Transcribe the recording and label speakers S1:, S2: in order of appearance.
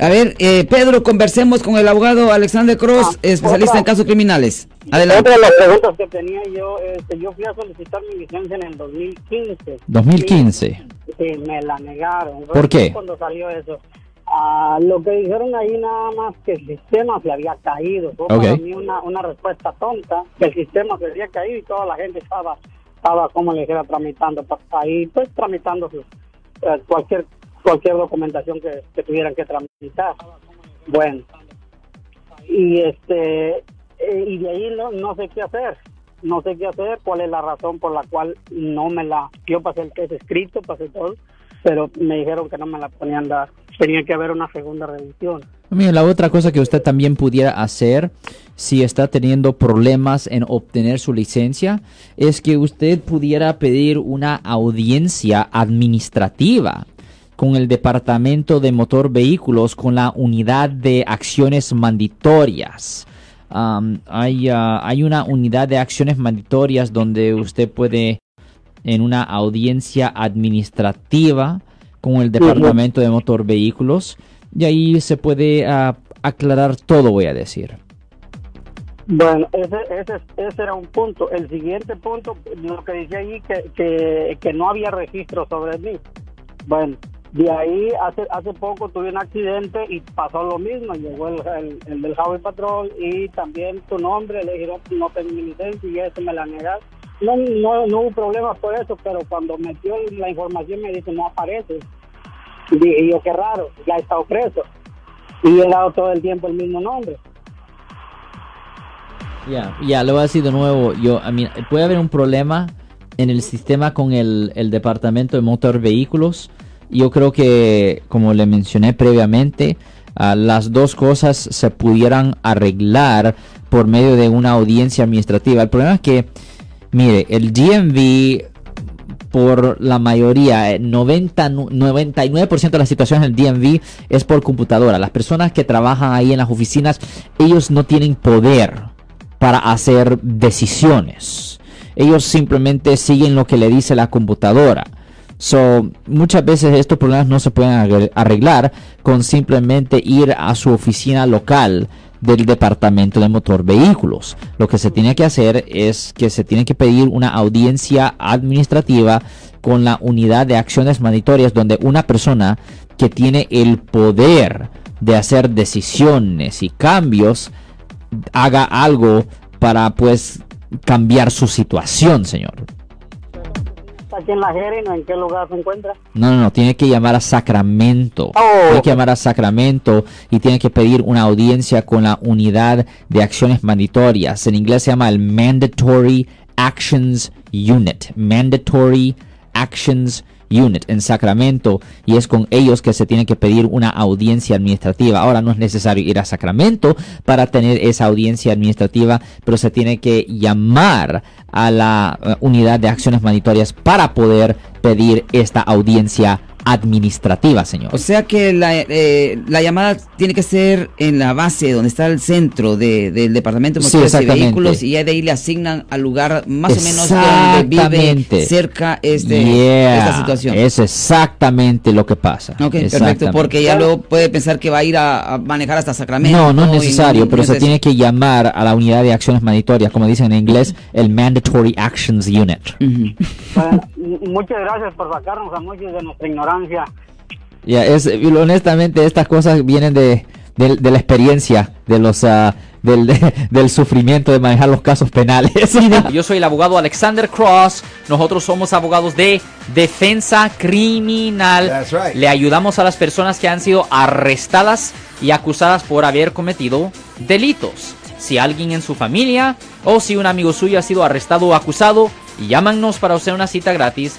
S1: A ver, eh, Pedro, conversemos con el abogado Alexander Cross,
S2: Ah,
S1: especialista
S2: otra.
S1: en casos criminales. Adelante.
S2: Otra de las preguntas que tenía yo, este, yo fui a solicitar mi licencia en el 2015.
S3: 2015.
S2: Y, y me la negaron.
S3: ¿Por qué?
S2: Cuando salió eso. Ah, lo que dijeron ahí nada más que el sistema se había caído. Fue
S3: Ok.
S2: para mí una, una respuesta tonta, que el sistema se había caído y toda la gente estaba, estaba como le dijera, tramitando, ahí pues tramitando sus, eh, cualquier cualquier documentación que, tuvieran que tramitar. Bueno, y este eh, y de ahí no, no sé qué hacer no sé qué hacer cuál es la razón por la cual no me la yo pasé el test escrito pasé todo pero me dijeron que no me la ponían dar. Tenía que haber una segunda revisión.
S3: Mira, la otra cosa que usted también pudiera hacer si está teniendo problemas en obtener su licencia es que usted pudiera pedir una audiencia administrativa con el Departamento de Motor Vehículos con la unidad de acciones mandatorias. Am, hay, ah, hay una unidad de acciones mandatorias donde usted puede en una audiencia administrativa con el Departamento de Motor Vehículos y ahí se puede ah, aclarar todo, voy a decir.
S2: bueno ese, ese ese era un punto el siguiente punto lo que dice ahí que, que, que no había registro sobre mí bueno de ahí hace hace poco tuve un accidente y pasó lo mismo llegó el, el, el del Highway Patrol y también tu nombre le dijeron no tengo mi licencia y eso me la negaron no, no, no hubo problema por eso, pero cuando metió la información me dice no aparece. Y yo qué raro, ya he estado preso. Y he dado todo el tiempo el mismo nombre.
S3: Ya, ya, le voy a decir de nuevo, yo, a mí, puede haber un problema en el sistema con el, el Departamento de Motor Vehículos. Yo creo que, como le mencioné previamente, ah, las dos cosas se pudieran arreglar por medio de una audiencia administrativa. El problema es que, mire, el DMV por la mayoría, eh, 90, nu- 99% de las situaciones del DMV es por computadora. Las personas que trabajan ahí en las oficinas, ellos no tienen poder para hacer decisiones. Ellos simplemente siguen lo que le dice la computadora. So, muchas veces estos problemas no se pueden arre- arreglar con simplemente ir a su oficina local del departamento de motor vehículos. Lo que se tiene que hacer es que se tiene que pedir una audiencia administrativa con la unidad de acciones mandatorias donde una persona que tiene el poder de hacer decisiones y cambios haga algo para pues cambiar su situación, señor.
S2: Aquí en la Jerez, ¿en qué lugar se encuentra?
S3: No, no, no, tiene que llamar a Sacramento.
S2: Oh.
S3: Tiene que llamar a Sacramento y tiene que pedir una audiencia con la unidad de acciones mandatorias. En inglés se llama el Mandatory Actions Unit. Mandatory Actions Unit en Sacramento y es con ellos que se tiene que pedir una audiencia administrativa. Ahora no es necesario ir a Sacramento para tener esa audiencia administrativa, pero se tiene que llamar a la eh, unidad de acciones mandatorias para poder pedir esta audiencia administrativa, señor.
S1: O sea que la, eh, la llamada tiene que ser en la base donde está el centro de- del departamento de
S3: Sí,
S1: y vehículos y ya de ahí le asignan al lugar más o menos de donde vive cerca este,
S3: Yeah,
S1: esta situación.
S3: Es exactamente lo que pasa.
S1: Ok, perfecto, porque ya luego puede pensar que va a ir a, a manejar hasta Sacramento.
S3: No, no es necesario,
S1: no
S3: pero se tiene que llamar a la unidad de acciones mandatorias, como dicen en inglés, el Mandatory Actions Unit.
S2: Bueno, m- muchas gracias por sacarnos a muchos de nuestra ignorancia.
S3: Ya, es, honestamente, estas cosas vienen de, de, de la experiencia, de los, ah, del, del sufrimiento de manejar los casos penales.
S4: Yo soy el abogado Alexander Cross. Nosotros somos abogados de defensa criminal.
S5: That's right.
S4: Le ayudamos a las personas que han sido arrestadas y acusadas por haber cometido delitos. Si alguien en su familia o si un amigo suyo ha sido arrestado o acusado, llámanos para hacer una cita gratis.